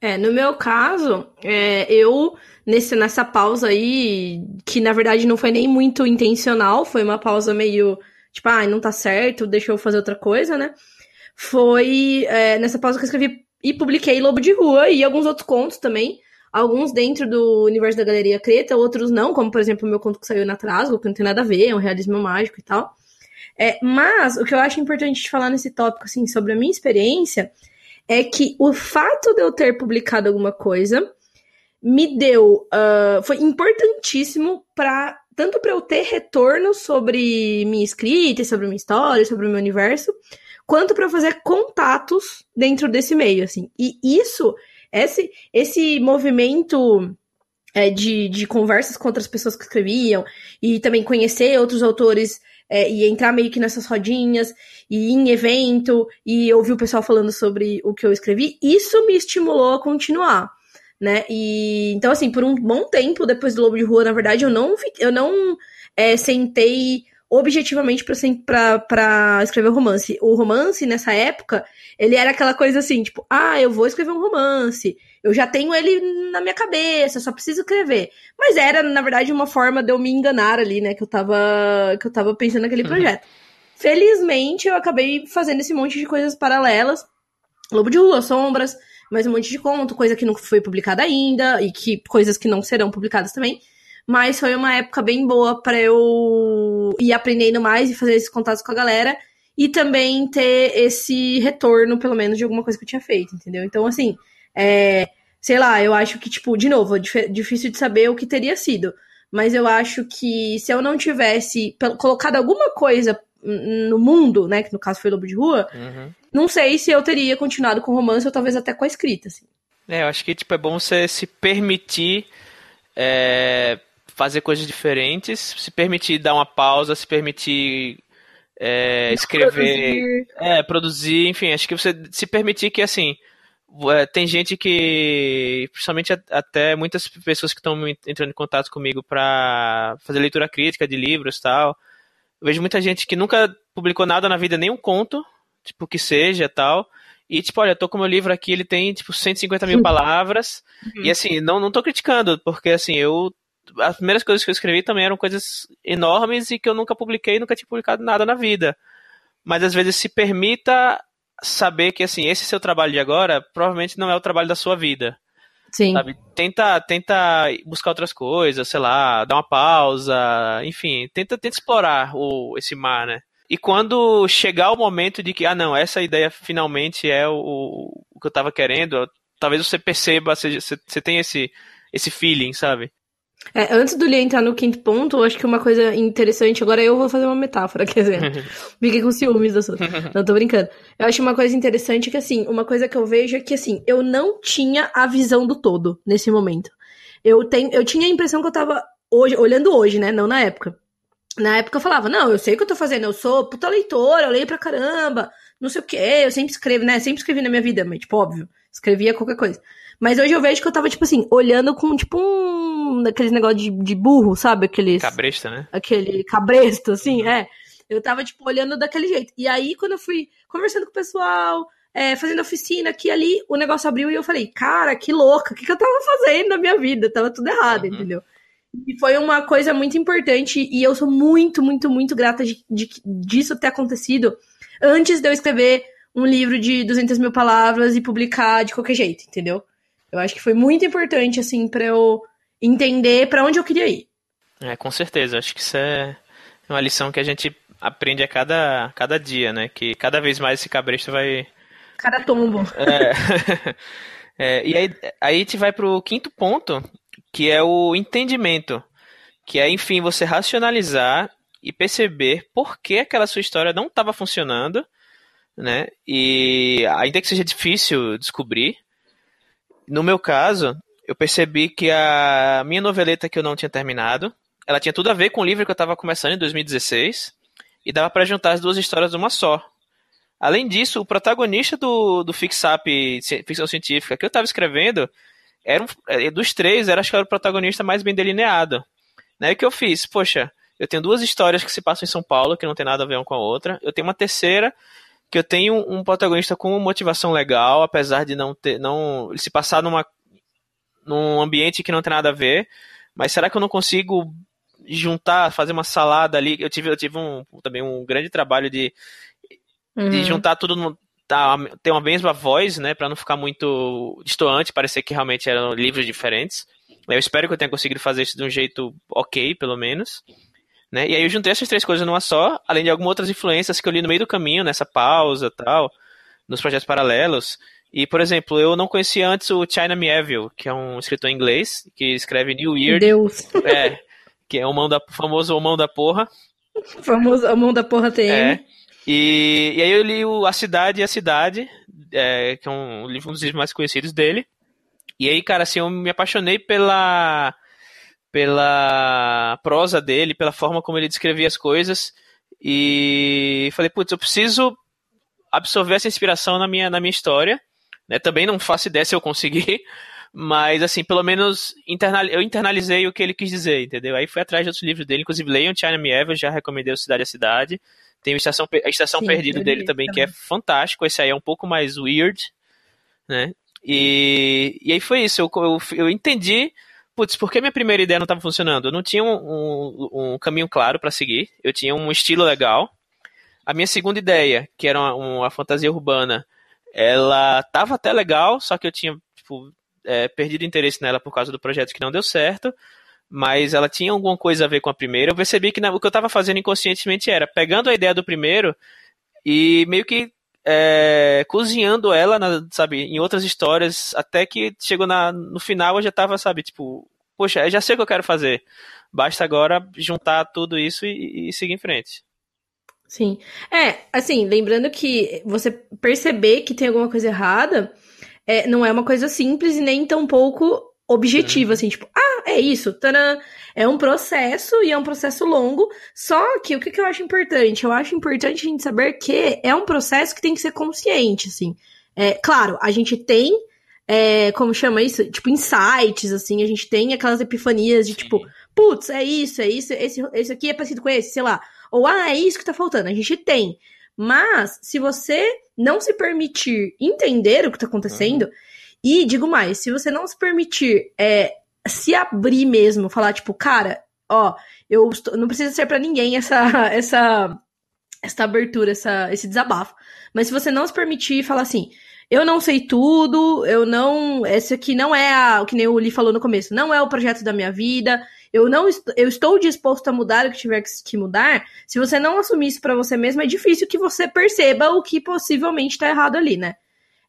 Speaker 2: É, no meu caso, é, eu, nesse, nessa pausa aí, que na verdade não foi nem muito intencional, foi uma pausa meio, tipo, ah, não tá certo, deixa eu fazer outra coisa, né? Foi é, nessa pausa que eu escrevi e publiquei Lobo de Rua e alguns outros contos também. Alguns dentro do universo da Galeria Creta, outros não, como por exemplo o meu conto que saiu na Trasgo, que não tem nada a ver, é um realismo mágico e tal. É, mas o que eu acho importante de falar nesse tópico, assim, sobre a minha experiência, é que o fato de eu ter publicado alguma coisa me deu. Uh, foi importantíssimo para tanto para eu ter retorno sobre minha escrita, sobre minha história, sobre o meu universo, quanto para fazer contatos dentro desse meio, assim. E isso, esse, esse movimento é, de, de conversas com outras pessoas que escreviam e também conhecer outros autores é, e entrar meio que nessas rodinhas, e ir em evento, e ouvir o pessoal falando sobre o que eu escrevi, isso me estimulou a continuar. Né? E então, assim, por um bom tempo depois do Lobo de Rua, na verdade, eu não, eu não é, sentei objetivamente para escrever um romance. O romance, nessa época, ele era aquela coisa assim, tipo, ah, eu vou escrever um romance, eu já tenho ele na minha cabeça, só preciso escrever. Mas era, na verdade, uma forma de eu me enganar ali, né? Que eu tava, que eu tava pensando naquele uhum. projeto. Felizmente, eu acabei fazendo esse monte de coisas paralelas. Lobo de Rua, Sombras, mais um monte de conto, coisa que não foi publicada ainda, e que coisas que não serão publicadas também. Mas foi uma época bem boa para eu ir aprendendo mais e fazer esses contatos com a galera. E também ter esse retorno, pelo menos, de alguma coisa que eu tinha feito, entendeu? Então, assim, é, sei lá, eu acho que, tipo, de novo, é difícil de saber o que teria sido. Mas eu acho que se eu não tivesse colocado alguma coisa no mundo, né? Que no caso foi Lobo de Rua, uhum. não sei se eu teria continuado com romance ou talvez até com a escrita, assim.
Speaker 1: É, eu acho que, tipo, é bom você se permitir é, fazer coisas diferentes, se permitir dar uma pausa, se permitir é, escrever, produzir. É, produzir, enfim, acho que você se permitir que, assim, é, tem gente que, principalmente até muitas pessoas que estão entrando em contato comigo para fazer leitura crítica de livros e tal. Eu vejo muita gente que nunca publicou nada na vida, nem um conto, tipo, que seja tal. E, tipo, olha, eu tô com meu livro aqui, ele tem, tipo, 150 mil palavras. Uhum. E, assim, não, não tô criticando, porque, assim, eu. As primeiras coisas que eu escrevi também eram coisas enormes e que eu nunca publiquei, nunca tinha publicado nada na vida. Mas, às vezes, se permita saber que, assim, esse seu trabalho de agora provavelmente não é o trabalho da sua vida.
Speaker 2: Sim.
Speaker 1: Sabe? Tenta, tenta buscar outras coisas, sei lá, dar uma pausa, enfim, tenta, tenta explorar o, esse mar, né? E quando chegar o momento de que, ah, não, essa ideia finalmente é o, o que eu tava querendo, talvez você perceba, você, você tem esse, esse feeling, sabe?
Speaker 2: É, antes do Lia entrar no quinto ponto, eu acho que uma coisa interessante, agora eu vou fazer uma metáfora, quer dizer, fiquei com ciúmes da sua. Não, tô brincando. Eu acho uma coisa interessante que, assim, uma coisa que eu vejo é que, assim, eu não tinha a visão do todo nesse momento. Eu, tenho, eu tinha a impressão que eu tava, hoje, olhando hoje, né, não na época. Na época eu falava, não, eu sei o que eu tô fazendo, eu sou puta leitora, eu leio pra caramba, não sei o que, eu sempre escrevo, né, sempre escrevi na minha vida, mas, tipo, óbvio, escrevia qualquer coisa. Mas hoje eu vejo que eu tava, tipo assim, olhando com, tipo, um. Aqueles negócio de, de burro, sabe? Aqueles.
Speaker 1: Cabresta, né?
Speaker 2: Aquele cabresto, assim, é. Eu tava, tipo, olhando daquele jeito. E aí, quando eu fui conversando com o pessoal, é, fazendo oficina aqui e ali, o negócio abriu e eu falei, cara, que louca, o que, que eu tava fazendo na minha vida? Tava tudo errado, uhum. entendeu? E foi uma coisa muito importante e eu sou muito, muito, muito grata de, de, disso ter acontecido antes de eu escrever um livro de 200 mil palavras e publicar de qualquer jeito, entendeu? Eu acho que foi muito importante, assim, para eu entender para onde eu queria ir.
Speaker 1: É, com certeza. Acho que isso é uma lição que a gente aprende a cada, cada dia, né? Que cada vez mais esse cabresto vai.
Speaker 2: Cada tombo.
Speaker 1: É. é, e aí, aí a gente vai pro quinto ponto, que é o entendimento. Que é, enfim, você racionalizar e perceber por que aquela sua história não estava funcionando, né? E ainda que seja difícil descobrir, no meu caso, eu percebi que a minha noveleta que eu não tinha terminado, ela tinha tudo a ver com o livro que eu estava começando em 2016 e dava para juntar as duas histórias numa só. Além disso, o protagonista do, do Fixap ficção científica que eu estava escrevendo, era um, é, dos três, era, acho que era o protagonista mais bem delineado. Né? O que eu fiz? Poxa, eu tenho duas histórias que se passam em São Paulo, que não tem nada a ver uma com a outra. Eu tenho uma terceira que eu tenho um protagonista com motivação legal, apesar de não ter, não ele se passar numa num ambiente que não tem nada a ver, mas será que eu não consigo juntar, fazer uma salada ali? Eu tive, eu tive um, também um grande trabalho de, uhum. de juntar tudo no, tá, ter uma mesma voz, né, para não ficar muito distoante, parecer que realmente eram livros diferentes. Eu espero que eu tenha conseguido fazer isso de um jeito ok, pelo menos. Né? E aí eu juntei essas três coisas numa só, além de algumas outras influências que eu li no meio do caminho, nessa pausa tal, nos projetos paralelos. E, por exemplo, eu não conhecia antes o China Mieville, que é um escritor inglês, que escreve New Weird.
Speaker 2: Deus!
Speaker 1: É, que é o, mão da, famoso O Mão da Porra.
Speaker 2: O famoso O Mão da Porra tem.
Speaker 1: É. E, e aí eu li o A Cidade e a Cidade, é, que é um livro um dos livros mais conhecidos dele. E aí, cara, assim, eu me apaixonei pela pela prosa dele, pela forma como ele descrevia as coisas. E falei, putz, eu preciso absorver essa inspiração na minha, na minha história. Né? Também não faço ideia se eu conseguir, mas assim, pelo menos internal, eu internalizei o que ele quis dizer, entendeu? Aí fui atrás de outros livros dele, inclusive leiam China Me Ever, já recomendei o Cidade a Cidade. Tem a Estação, a Estação Sim, Perdida dele também, também, que é fantástico. Esse aí é um pouco mais weird, né? E, e aí foi isso, eu, eu, eu entendi putz, por que minha primeira ideia não estava funcionando? Eu não tinha um, um, um caminho claro para seguir, eu tinha um estilo legal. A minha segunda ideia, que era uma, uma fantasia urbana, ela estava até legal, só que eu tinha tipo, é, perdido interesse nela por causa do projeto que não deu certo, mas ela tinha alguma coisa a ver com a primeira. Eu percebi que na, o que eu estava fazendo inconscientemente era pegando a ideia do primeiro e meio que é, cozinhando ela, na, sabe, em outras histórias, até que chegou na, no final eu já tava, sabe, tipo, poxa, já sei o que eu quero fazer. Basta agora juntar tudo isso e, e seguir em frente.
Speaker 2: Sim. É, assim, lembrando que você perceber que tem alguma coisa errada é, não é uma coisa simples e nem tão pouco objetiva, uhum. assim, tipo, ah, é isso, taran. É um processo e é um processo longo. Só que o que, que eu acho importante? Eu acho importante a gente saber que é um processo que tem que ser consciente, assim. É, claro, a gente tem, é, como chama isso? Tipo, insights, assim, a gente tem aquelas epifanias de Sim. tipo, putz, é isso, é isso, esse, esse aqui é parecido com esse, sei lá. Ou, ah, é isso que tá faltando. A gente tem. Mas, se você não se permitir entender o que tá acontecendo, uhum. e digo mais, se você não se permitir é, se abrir mesmo, falar, tipo, cara, ó, eu estou, não precisa ser para ninguém essa, essa, essa abertura, essa, esse desabafo. Mas se você não se permitir falar assim, eu não sei tudo, eu não. Esse aqui não é a, o que nem o Lee falou no começo, não é o projeto da minha vida. Eu não eu estou disposto a mudar o que tiver que mudar. Se você não assumir isso para você mesmo, é difícil que você perceba o que possivelmente tá errado ali, né?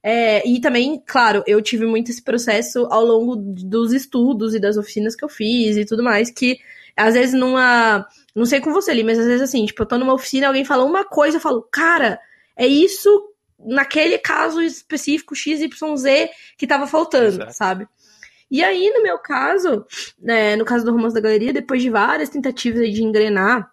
Speaker 2: É, e também, claro, eu tive muito esse processo ao longo dos estudos e das oficinas que eu fiz e tudo mais, que às vezes numa. Não sei com você ali, mas às vezes assim, tipo, eu tô numa oficina, alguém fala uma coisa, eu falo, cara, é isso naquele caso específico XYZ que tava faltando, Exato. sabe? E aí, no meu caso, né, no caso do Romance da Galeria, depois de várias tentativas de engrenar,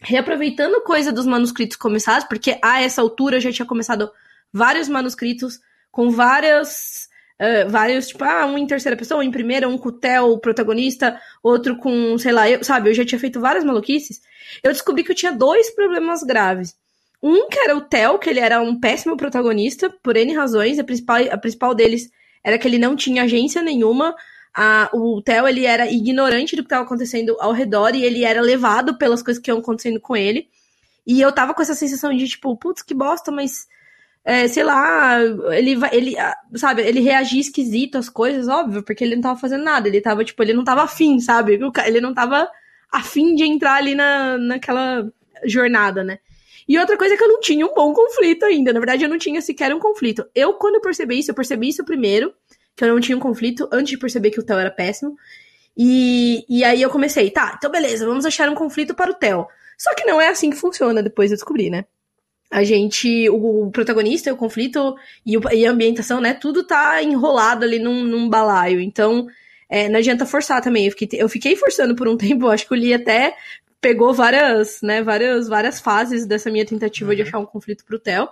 Speaker 2: reaproveitando coisa dos manuscritos começados, porque a essa altura já tinha começado vários manuscritos com várias. Uh, vários, tipo, ah, um em terceira pessoa, um em primeira, um com o Theo, o protagonista, outro com, sei lá, eu, sabe, eu já tinha feito várias maluquices. Eu descobri que eu tinha dois problemas graves. Um que era o Theo, que ele era um péssimo protagonista, por N razões. A principal, a principal deles era que ele não tinha agência nenhuma. A, o Theo, ele era ignorante do que estava acontecendo ao redor e ele era levado pelas coisas que iam acontecendo com ele. E eu tava com essa sensação de, tipo, putz, que bosta, mas... É, sei lá, ele vai, ele, sabe, ele reagia esquisito às coisas, óbvio, porque ele não tava fazendo nada, ele tava, tipo, ele não tava afim, sabe? Ele não tava afim de entrar ali na, naquela jornada, né? E outra coisa é que eu não tinha um bom conflito ainda. Na verdade, eu não tinha sequer um conflito. Eu, quando eu percebi isso, eu percebi isso primeiro, que eu não tinha um conflito, antes de perceber que o Theo era péssimo. E, e aí eu comecei, tá, então beleza, vamos achar um conflito para o Theo. Só que não é assim que funciona, depois eu descobri, né? A gente, o, protagonista, o conflito e, o, e, a ambientação, né? Tudo tá enrolado ali num, num balaio. Então, é, não adianta forçar também. Eu fiquei, eu fiquei forçando por um tempo, acho que o Lee até pegou várias, né, várias, várias fases dessa minha tentativa uhum. de achar um conflito pro Theo.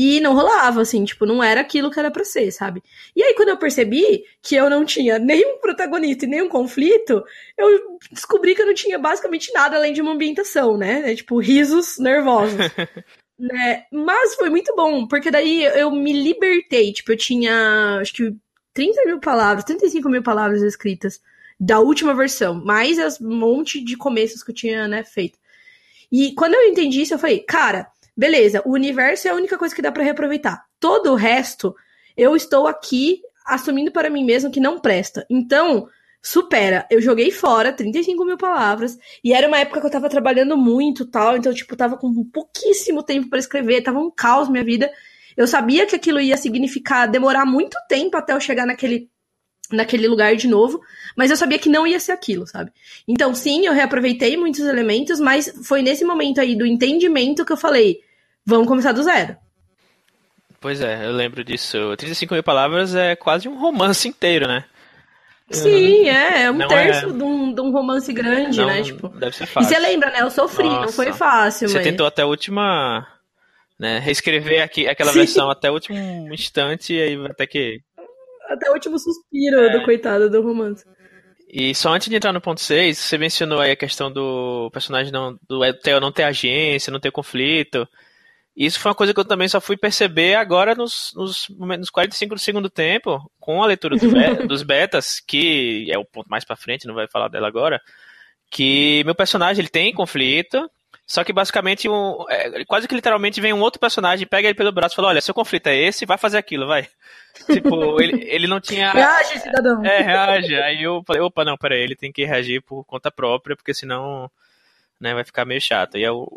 Speaker 2: E não rolava, assim, tipo, não era aquilo que era pra ser, sabe? E aí, quando eu percebi que eu não tinha nenhum protagonista e nenhum conflito, eu descobri que eu não tinha basicamente nada além de uma ambientação, né? É, tipo, risos nervosos. né? Mas foi muito bom, porque daí eu me libertei. Tipo, eu tinha, acho que 30 mil palavras, 35 mil palavras escritas da última versão, mais as monte de começos que eu tinha, né, feito. E quando eu entendi isso, eu falei, cara, beleza, o universo é a única coisa que dá para reaproveitar. Todo o resto, eu estou aqui assumindo para mim mesmo que não presta. Então, supera. Eu joguei fora 35 mil palavras. E era uma época que eu tava trabalhando muito tal. Então, tipo, tava com pouquíssimo tempo para escrever. Tava um caos minha vida. Eu sabia que aquilo ia significar demorar muito tempo até eu chegar naquele naquele lugar de novo, mas eu sabia que não ia ser aquilo, sabe? Então, sim, eu reaproveitei muitos elementos, mas foi nesse momento aí do entendimento que eu falei, vamos começar do zero.
Speaker 1: Pois é, eu lembro disso. 35 mil palavras é quase um romance inteiro, né?
Speaker 2: Sim, é, é um não terço é... De, um, de um romance grande, não, né? Tipo,
Speaker 1: deve ser fácil.
Speaker 2: E você lembra, né? Eu sofri, Nossa. não foi fácil.
Speaker 1: Você mas... tentou até a última. Né, reescrever aqui, aquela Sim. versão até o último instante e aí até que
Speaker 2: até o último suspiro é. do coitado do romance.
Speaker 1: E só antes de entrar no ponto 6, você mencionou aí a questão do personagem não, do Theo não ter agência, não ter conflito. Isso foi uma coisa que eu também só fui perceber agora nos, nos, nos 45 do segundo tempo, com a leitura do beta, dos betas, que é o ponto mais pra frente, não vai falar dela agora, que meu personagem ele tem conflito, só que basicamente, um, é, quase que literalmente vem um outro personagem, pega ele pelo braço e fala: Olha, seu conflito é esse, vai fazer aquilo, vai. tipo, ele, ele não tinha.
Speaker 2: Reage, cidadão.
Speaker 1: É, reage. Aí eu falei: opa, não, peraí, ele tem que reagir por conta própria, porque senão né, vai ficar meio chato. E é o,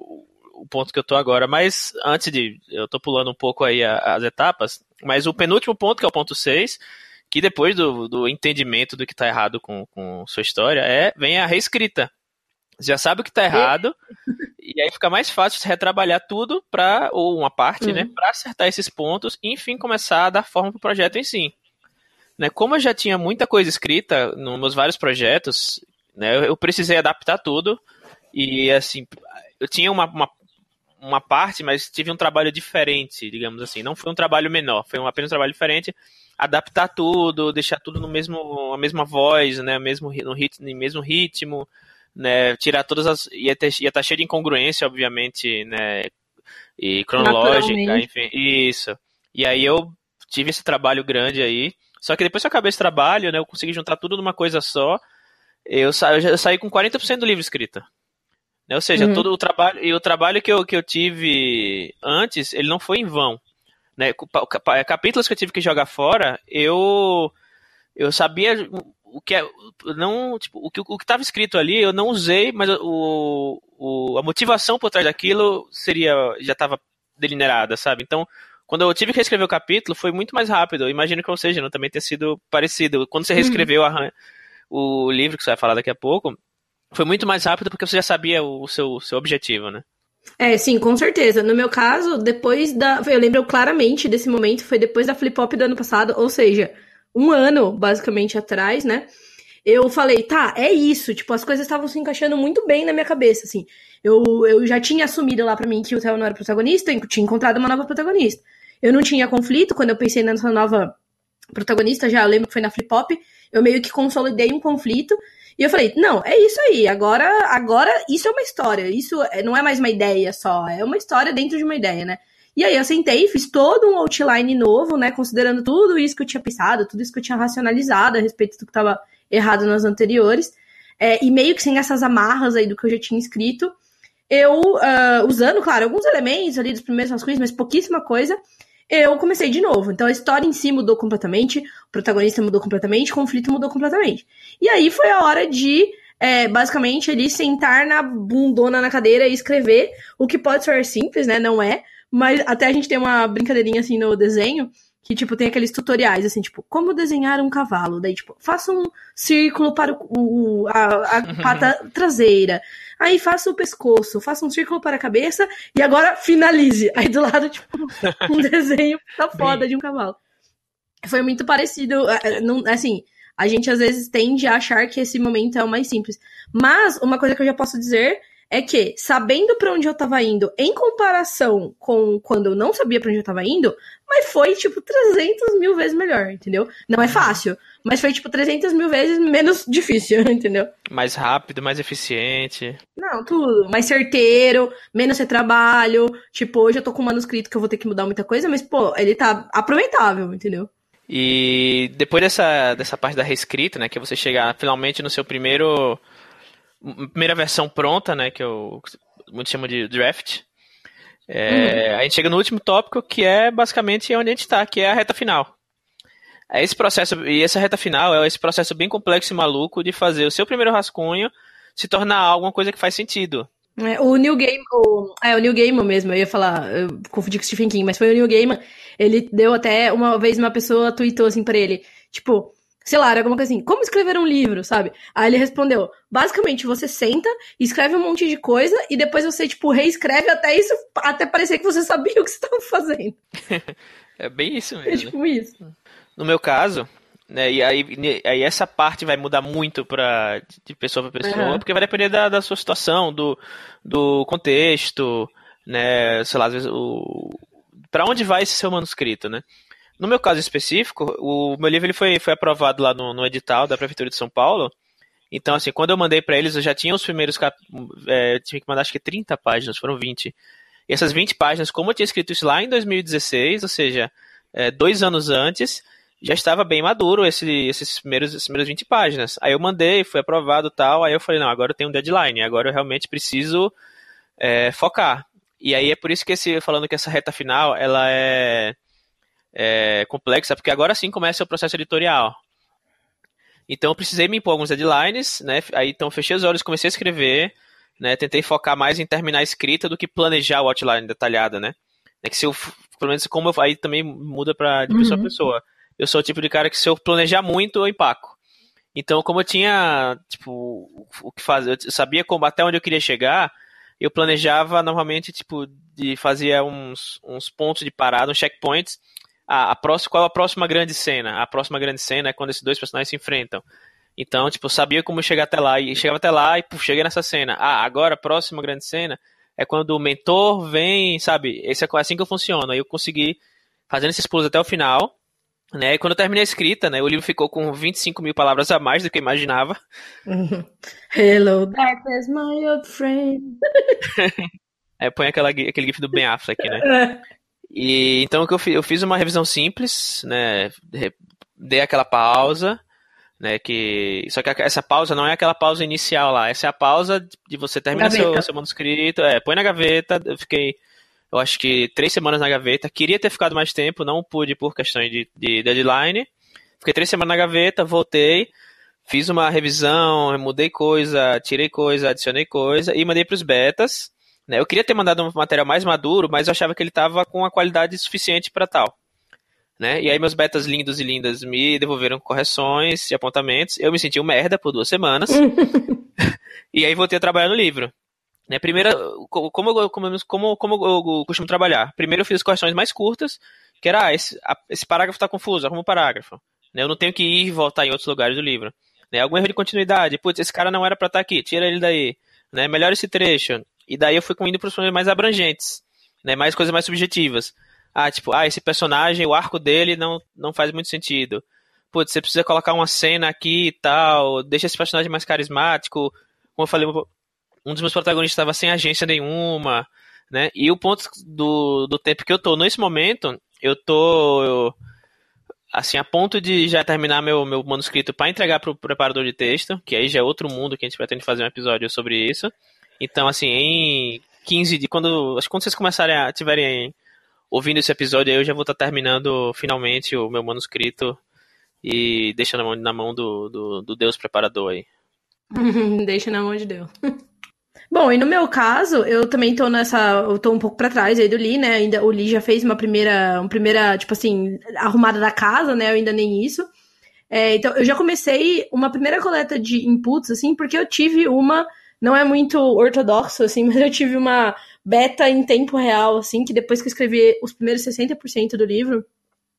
Speaker 1: o ponto que eu tô agora. Mas antes de. Eu tô pulando um pouco aí as etapas, mas o penúltimo ponto, que é o ponto 6, que depois do, do entendimento do que tá errado com, com sua história, é vem a reescrita. Já sabe o que está errado, e aí fica mais fácil retrabalhar tudo para ou uma parte, né, uhum. né, para acertar esses pontos e enfim começar a dar forma para o projeto em si. Né, como eu já tinha muita coisa escrita nos meus vários projetos, né, eu precisei adaptar tudo e assim, eu tinha uma, uma, uma parte, mas tive um trabalho diferente, digamos assim. Não foi um trabalho menor, foi um, apenas um trabalho diferente adaptar tudo, deixar tudo no mesmo a mesma voz, né, mesmo no ritmo, mesmo ritmo, né, tirar todas as. ia estar ia tá cheio de incongruência, obviamente, né, e cronológica, enfim, isso. E aí eu tive esse trabalho grande aí. Só que depois que eu acabei esse trabalho, né, eu consegui juntar tudo numa coisa só. Eu, sa eu saí com 40% do livro escrito. Né? Ou seja, uhum. todo o trabalho e o trabalho que eu, que eu tive antes, ele não foi em vão. Né? Capítulos que eu tive que jogar fora, eu eu sabia o que é não tipo, o que o que estava escrito ali eu não usei mas o, o a motivação por trás daquilo seria já estava delineada sabe então quando eu tive que reescrever o capítulo foi muito mais rápido eu imagino que ou seja não também tenha sido parecido quando você uhum. reescreveu uhum. a, o livro que você vai falar daqui a pouco foi muito mais rápido porque você já sabia o seu, seu objetivo né
Speaker 2: é, sim, com certeza. No meu caso, depois da. Eu lembro claramente desse momento, foi depois da flip pop do ano passado, ou seja, um ano, basicamente, atrás, né? Eu falei, tá, é isso. Tipo, as coisas estavam se encaixando muito bem na minha cabeça, assim. Eu, eu já tinha assumido lá para mim que o Theo não era protagonista, eu tinha encontrado uma nova protagonista. Eu não tinha conflito quando eu pensei nessa nova protagonista, já lembro que foi na Flip Pop, eu meio que consolidei um conflito. E eu falei, não, é isso aí. Agora, agora isso é uma história. Isso é, não é mais uma ideia só, é uma história dentro de uma ideia, né? E aí eu sentei, fiz todo um outline novo, né? Considerando tudo isso que eu tinha pensado, tudo isso que eu tinha racionalizado a respeito do que estava errado nas anteriores. É, e meio que sem essas amarras aí do que eu já tinha escrito, eu, uh, usando, claro, alguns elementos ali dos primeiros rascunhos, mas pouquíssima coisa, eu comecei de novo. Então a história em si mudou completamente, o protagonista mudou completamente, o conflito mudou completamente. E aí foi a hora de, é, basicamente, ele sentar na bundona na cadeira e escrever, o que pode ser simples, né? Não é, mas até a gente tem uma brincadeirinha assim no desenho, que, tipo, tem aqueles tutoriais, assim, tipo, como desenhar um cavalo. Daí, tipo, faça um círculo para o, a, a pata traseira. Aí faça o pescoço, faça um círculo para a cabeça e agora finalize. Aí do lado, tipo, um desenho da foda de um cavalo. Foi muito parecido, é, é, assim, a gente às vezes tende a achar que esse momento é o mais simples. Mas, uma coisa que eu já posso dizer é que, sabendo para onde eu tava indo, em comparação com quando eu não sabia para onde eu tava indo, mas foi, tipo, 300 mil vezes melhor, entendeu? Não é fácil, mas foi, tipo, 300 mil vezes menos difícil, entendeu?
Speaker 1: Mais rápido, mais eficiente.
Speaker 2: Não, tudo. Mais certeiro, menos retrabalho. Tipo, hoje eu tô com um manuscrito que eu vou ter que mudar muita coisa, mas, pô, ele tá aproveitável, entendeu?
Speaker 1: E depois dessa, dessa parte da reescrita, né, que você chegar finalmente no seu primeiro primeira versão pronta, né, que eu muitos chamam de draft. É, uhum. A gente chega no último tópico, que é basicamente onde a gente está, que é a reta final. É esse processo, e essa reta final é esse processo bem complexo e maluco de fazer o seu primeiro rascunho se tornar alguma coisa que faz sentido.
Speaker 2: É, o New Game, o, é o New Game mesmo, eu ia falar, eu confundi com o Stephen King, mas foi o New Game. Ele deu até uma vez uma pessoa tweetou assim para ele, tipo, sei lá, era alguma coisa assim, como escrever um livro, sabe? Aí ele respondeu, basicamente você senta, escreve um monte de coisa e depois você, tipo, reescreve até isso, até parecer que você sabia o que você estava fazendo.
Speaker 1: é bem isso mesmo. É
Speaker 2: tipo isso.
Speaker 1: No meu caso, né, e aí, aí essa parte vai mudar muito pra, de pessoa para pessoa, uhum. porque vai depender da, da sua situação, do, do contexto, né, sei lá, às vezes o... Pra onde vai esse seu manuscrito, né? No meu caso específico, o meu livro ele foi, foi aprovado lá no, no edital da Prefeitura de São Paulo. Então, assim, quando eu mandei para eles, eu já tinha os primeiros cap... É, tinha que mandar acho que 30 páginas, foram 20. E essas 20 páginas, como eu tinha escrito isso lá em 2016, ou seja, é, dois anos antes, já estava bem maduro esse, esses, primeiros, esses primeiros 20 páginas. Aí eu mandei, foi aprovado tal, aí eu falei, não, agora eu tenho um deadline, agora eu realmente preciso é, focar. E aí é por isso que esse, falando que essa reta final, ela é é, complexa, porque agora sim começa o processo editorial. Então eu precisei me impor alguns deadlines, né? Aí então fechei os olhos, comecei a escrever, né? Tentei focar mais em terminar a escrita do que planejar o outline detalhado, né? É que se eu, pelo menos como eu, aí também muda para de pessoa uhum. a pessoa. Eu sou o tipo de cara que se eu planejar muito, eu empaco. Então, como eu tinha, tipo, o que fazer, eu sabia como até onde eu queria chegar, eu planejava normalmente, tipo, de fazer uns, uns pontos de parada, uns checkpoints, a, a próxima, qual é a próxima grande cena? A próxima grande cena é quando esses dois personagens se enfrentam. Então, tipo, eu sabia como chegar até lá. E chegava até lá e puf, cheguei nessa cena. Ah, agora a próxima grande cena é quando o mentor vem, sabe? Esse é assim que eu funciono. Aí eu consegui fazendo esses pulos até o final. Né? E quando eu terminei a escrita, né, o livro ficou com 25 mil palavras a mais do que eu imaginava.
Speaker 2: Hello, darkness, my old friend.
Speaker 1: é, põe aquela, aquele gif do Ben Affleck, né? E então o que eu fiz, eu fiz uma revisão simples, né? Dei aquela pausa, Né, que só que essa pausa não é aquela pausa inicial lá, essa é a pausa de você terminar seu, seu manuscrito, é, põe na gaveta, eu fiquei eu acho que três semanas na gaveta, queria ter ficado mais tempo, não pude por questões de, de deadline, fiquei três semanas na gaveta, voltei, fiz uma revisão, mudei coisa, tirei coisa, adicionei coisa e mandei para os betas, né, eu queria ter mandado um material mais maduro, mas eu achava que ele estava com a qualidade suficiente para tal. Né? E aí meus betas lindos e lindas me devolveram correções e apontamentos. Eu me senti um merda por duas semanas. e aí voltei a trabalhar no livro. Né? Primeiro, como, como, como, como eu costumo trabalhar? Primeiro eu fiz as correções mais curtas, que era, ah, esse, a, esse parágrafo está confuso, arruma o parágrafo. Né? Eu não tenho que ir e voltar em outros lugares do livro. Né? Algum erro de continuidade, putz, esse cara não era para estar tá aqui, tira ele daí. Né? Melhora esse trecho. E daí eu fui indo para os problemas mais abrangentes, né? mais coisas mais subjetivas. Ah, tipo, ah, esse personagem, o arco dele não, não faz muito sentido. Putz, você precisa colocar uma cena aqui e tal, deixa esse personagem mais carismático. Como eu falei, um dos meus protagonistas estava sem agência nenhuma, né? E o ponto do, do tempo que eu tô nesse momento, eu tô eu, assim a ponto de já terminar meu, meu manuscrito para entregar para o preparador de texto, que aí já é outro mundo que a gente pretende fazer um episódio sobre isso. Então, assim, em 15 de quando acho que quando vocês começarem a tiverem ouvindo esse episódio, eu já vou estar tá terminando finalmente o meu manuscrito e deixando na mão, na mão do, do, do Deus preparador aí.
Speaker 2: Deixa na mão de Deus. Bom, e no meu caso, eu também tô nessa. Eu tô um pouco para trás aí do Lee, né? Ainda, o Lee já fez uma primeira, uma primeira, tipo assim, arrumada da casa, né? Eu ainda nem isso. É, então, eu já comecei uma primeira coleta de inputs, assim, porque eu tive uma. Não é muito ortodoxo, assim, mas eu tive uma beta em tempo real, assim, que depois que eu escrevi os primeiros 60% do livro,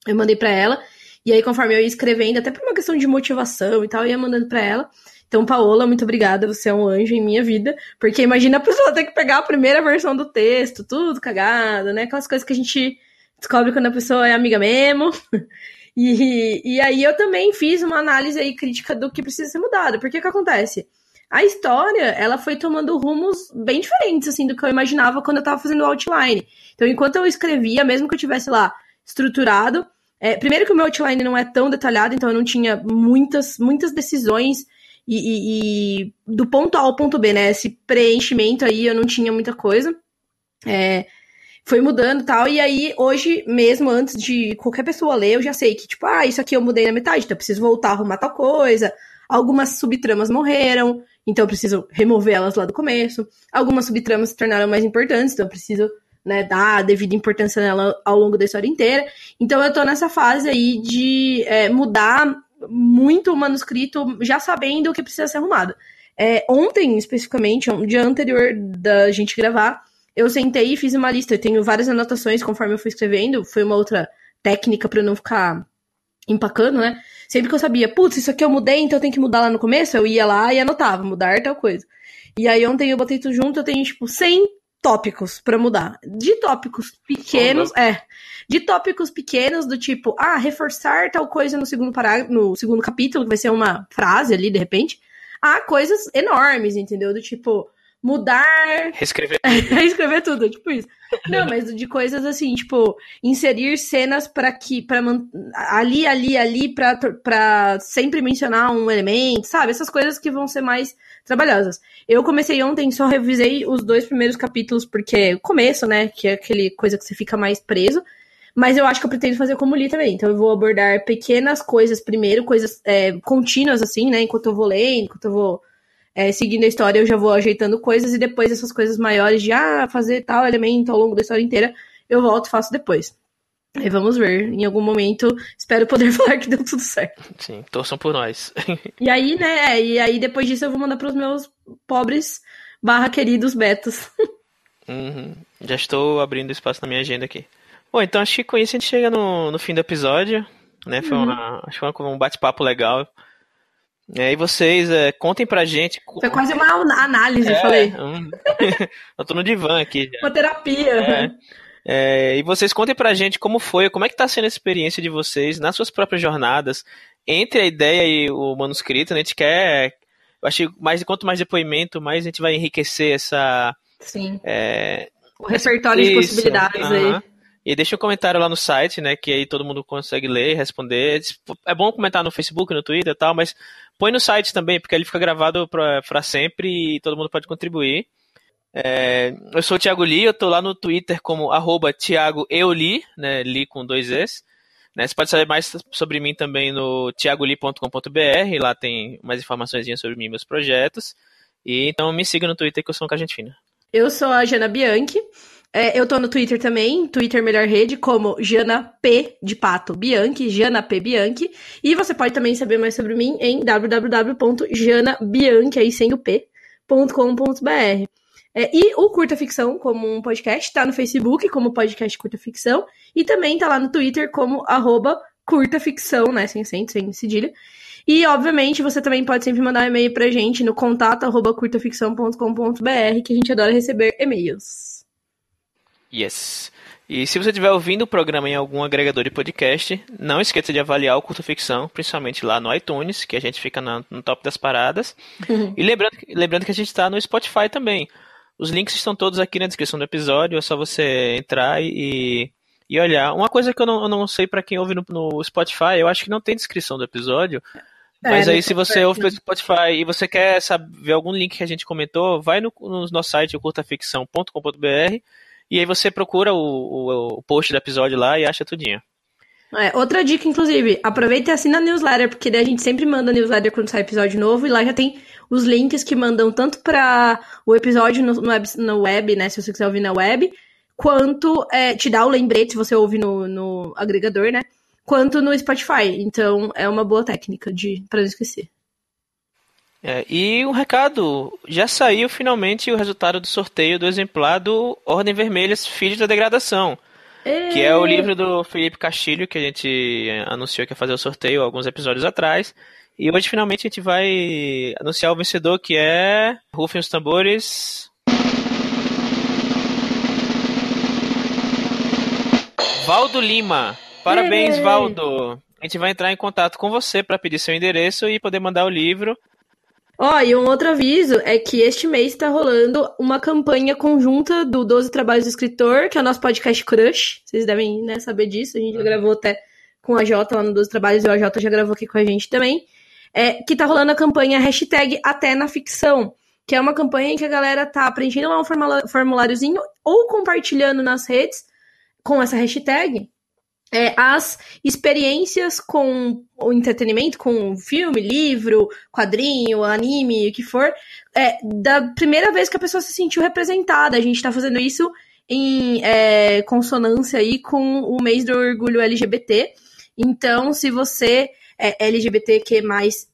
Speaker 2: eu mandei para ela. E aí, conforme eu ia escrevendo, até por uma questão de motivação e tal, eu ia mandando para ela. Então, Paola, muito obrigada, você é um anjo em minha vida. Porque imagina a pessoa ter que pegar a primeira versão do texto, tudo cagado, né? Aquelas coisas que a gente descobre quando a pessoa é amiga mesmo. E, e aí eu também fiz uma análise aí crítica do que precisa ser mudado. Porque o que acontece? A história, ela foi tomando rumos bem diferentes, assim, do que eu imaginava quando eu tava fazendo o outline. Então, enquanto eu escrevia, mesmo que eu tivesse lá estruturado, é, primeiro que o meu outline não é tão detalhado, então eu não tinha muitas, muitas decisões e, e, e, do ponto A ao ponto B, né? Esse preenchimento aí eu não tinha muita coisa. É, foi mudando tal. E aí, hoje mesmo, antes de qualquer pessoa ler, eu já sei que, tipo, ah, isso aqui eu mudei na metade, então eu preciso voltar a arrumar tal coisa. Algumas subtramas morreram, então eu preciso remover elas lá do começo. Algumas subtramas se tornaram mais importantes, então eu preciso né, dar a devida importância nela ao longo da história inteira. Então eu tô nessa fase aí de é, mudar muito o manuscrito já sabendo o que precisa ser arrumado. É, ontem, especificamente, um dia anterior da gente gravar, eu sentei e fiz uma lista. Eu tenho várias anotações conforme eu fui escrevendo. Foi uma outra técnica para não ficar empacando, né? Sempre que eu sabia, putz, isso aqui eu mudei, então eu tenho que mudar lá no começo, eu ia lá e anotava, mudar tal coisa. E aí ontem eu botei tudo junto, eu tenho, tipo, 100 tópicos para mudar. De tópicos pequenos, é. De tópicos pequenos do tipo, ah, reforçar tal coisa no segundo parágrafo, no segundo capítulo, que vai ser uma frase ali de repente, a coisas enormes, entendeu? Do tipo, mudar.
Speaker 1: Reescrever
Speaker 2: tudo. Reescrever tudo, tipo isso. Não, mas de coisas assim, tipo, inserir cenas para que. para ali, ali, ali, pra, pra sempre mencionar um elemento, sabe? Essas coisas que vão ser mais trabalhosas. Eu comecei ontem, só revisei os dois primeiros capítulos, porque começo, né? Que é aquele coisa que você fica mais preso. Mas eu acho que eu pretendo fazer como li também. Então eu vou abordar pequenas coisas primeiro, coisas é, contínuas, assim, né? Enquanto eu vou lendo, enquanto eu vou é, seguindo a história, eu já vou ajeitando coisas, e depois essas coisas maiores de ah, fazer tal elemento ao longo da história inteira, eu volto e faço depois. Aí vamos ver. Em algum momento, espero poder falar que deu tudo certo.
Speaker 1: Sim, torçam por nós.
Speaker 2: e aí, né, e aí depois disso eu vou mandar pros meus pobres barra queridos betas.
Speaker 1: Uhum. Já estou abrindo espaço na minha agenda aqui. Bom, então acho que com isso a gente chega no, no fim do episódio. Né? Foi, uhum. uma, acho que foi um bate-papo legal. É, e vocês é, contem pra gente.
Speaker 2: Foi quase uma análise, é, falei. Um...
Speaker 1: eu tô no divã aqui.
Speaker 2: Já. Uma terapia. É.
Speaker 1: É, e vocês contem pra gente como foi, como é que tá sendo a experiência de vocês nas suas próprias jornadas, entre a ideia e o manuscrito, né? A gente quer. Eu acho que mais, quanto mais depoimento, mais a gente vai enriquecer essa.
Speaker 2: Sim. É, o repertório de possibilidades uh -huh. aí.
Speaker 1: E deixa um comentário lá no site, né? Que aí todo mundo consegue ler e responder. É bom comentar no Facebook, no Twitter e tal, mas põe no site também, porque ele fica gravado para sempre e todo mundo pode contribuir. É, eu sou o Thiago Li, eu tô lá no Twitter como arroba Thiago Euli, né? Li com dois Es. Né, você pode saber mais sobre mim também no thiagoli.com.br, lá tem mais informações sobre mim e meus projetos. E então me siga no Twitter que eu sou um Fina.
Speaker 2: Eu sou a Jana Bianchi. É, eu tô no Twitter também, Twitter Melhor Rede, como Jana P de Pato Bianchi, Jana P Bianchi. E você pode também saber mais sobre mim em www.janabianchi, aí sem o P.com.br. É, e o Curta Ficção, como um podcast, tá no Facebook como podcast Curta Ficção. E também tá lá no Twitter como arroba Curta Ficção, né? Sem acento, sem cedilha. E, obviamente, você também pode sempre mandar um e-mail pra gente no contato arroba curtaficção.com.br, que a gente adora receber e-mails.
Speaker 1: Yes. E se você estiver ouvindo o programa em algum agregador de podcast, não esqueça de avaliar o Curto Ficção, principalmente lá no iTunes, que a gente fica no, no top das paradas. Uhum. E lembrando, lembrando que a gente está no Spotify também. Os links estão todos aqui na descrição do episódio, é só você entrar e, e olhar. Uma coisa que eu não, eu não sei para quem ouve no, no, Spotify, eu acho que não tem descrição do episódio. É, mas aí, se você ouve pelo Spotify e você quer saber ver algum link que a gente comentou, vai no, no nosso site, curtaficção.com.br e aí você procura o, o, o post do episódio lá e acha tudinho.
Speaker 2: É, outra dica, inclusive, aproveita e assina a newsletter, porque daí a gente sempre manda newsletter quando sai episódio novo, e lá já tem os links que mandam tanto para o episódio no, no, web, no web, né, se você quiser ouvir na web, quanto é, te dá o lembrete se você ouve no, no agregador, né, quanto no Spotify. Então, é uma boa técnica de para não esquecer.
Speaker 1: É, e um recado, já saiu finalmente o resultado do sorteio do exemplar do Ordem Vermelhas Filhos da Degradação. Que é o livro do Felipe Castilho, que a gente anunciou que ia fazer o sorteio alguns episódios atrás. E hoje finalmente a gente vai anunciar o vencedor, que é. Rufem os tambores. Valdo Lima. Parabéns, Valdo. A gente vai entrar em contato com você para pedir seu endereço e poder mandar o livro.
Speaker 2: Ó, oh, e um outro aviso é que este mês está rolando uma campanha conjunta do 12 Trabalhos do Escritor, que é o nosso podcast Crush. Vocês devem né, saber disso. A gente já gravou até com a Jota lá no 12 Trabalhos e o AJ já gravou aqui com a gente também. É, que tá rolando a campanha hashtag Até na Ficção, que é uma campanha em que a galera tá preenchendo lá um formuláriozinho ou compartilhando nas redes com essa hashtag é, as experiências com o entretenimento, com filme, livro, quadrinho, anime, o que for, é, da primeira vez que a pessoa se sentiu representada. A gente está fazendo isso em é, consonância aí com o mês do orgulho LGBT. Então, se você é LGBTQ+,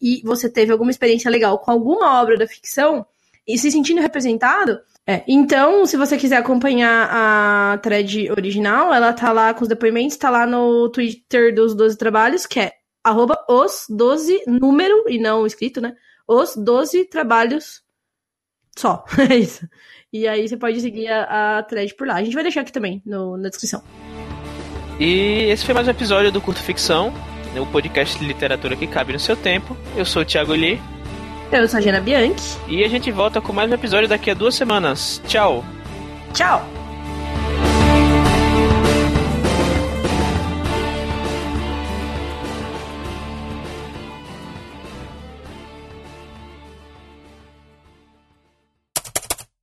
Speaker 2: e você teve alguma experiência legal com alguma obra da ficção e se sentindo representado, é, então, se você quiser acompanhar a thread original, ela tá lá com os depoimentos, tá lá no Twitter dos 12 trabalhos, que é arroba os 12, número, e não escrito, né? Os 12 trabalhos só. É isso. E aí você pode seguir a, a thread por lá. A gente vai deixar aqui também no, na descrição.
Speaker 1: E esse foi mais um episódio do Curto Ficção, o podcast de literatura que cabe no seu tempo. Eu sou o Thiago Lee.
Speaker 2: Eu sou a Gina Bianchi.
Speaker 1: E a gente volta com mais um episódio daqui a duas semanas. Tchau!
Speaker 2: Tchau!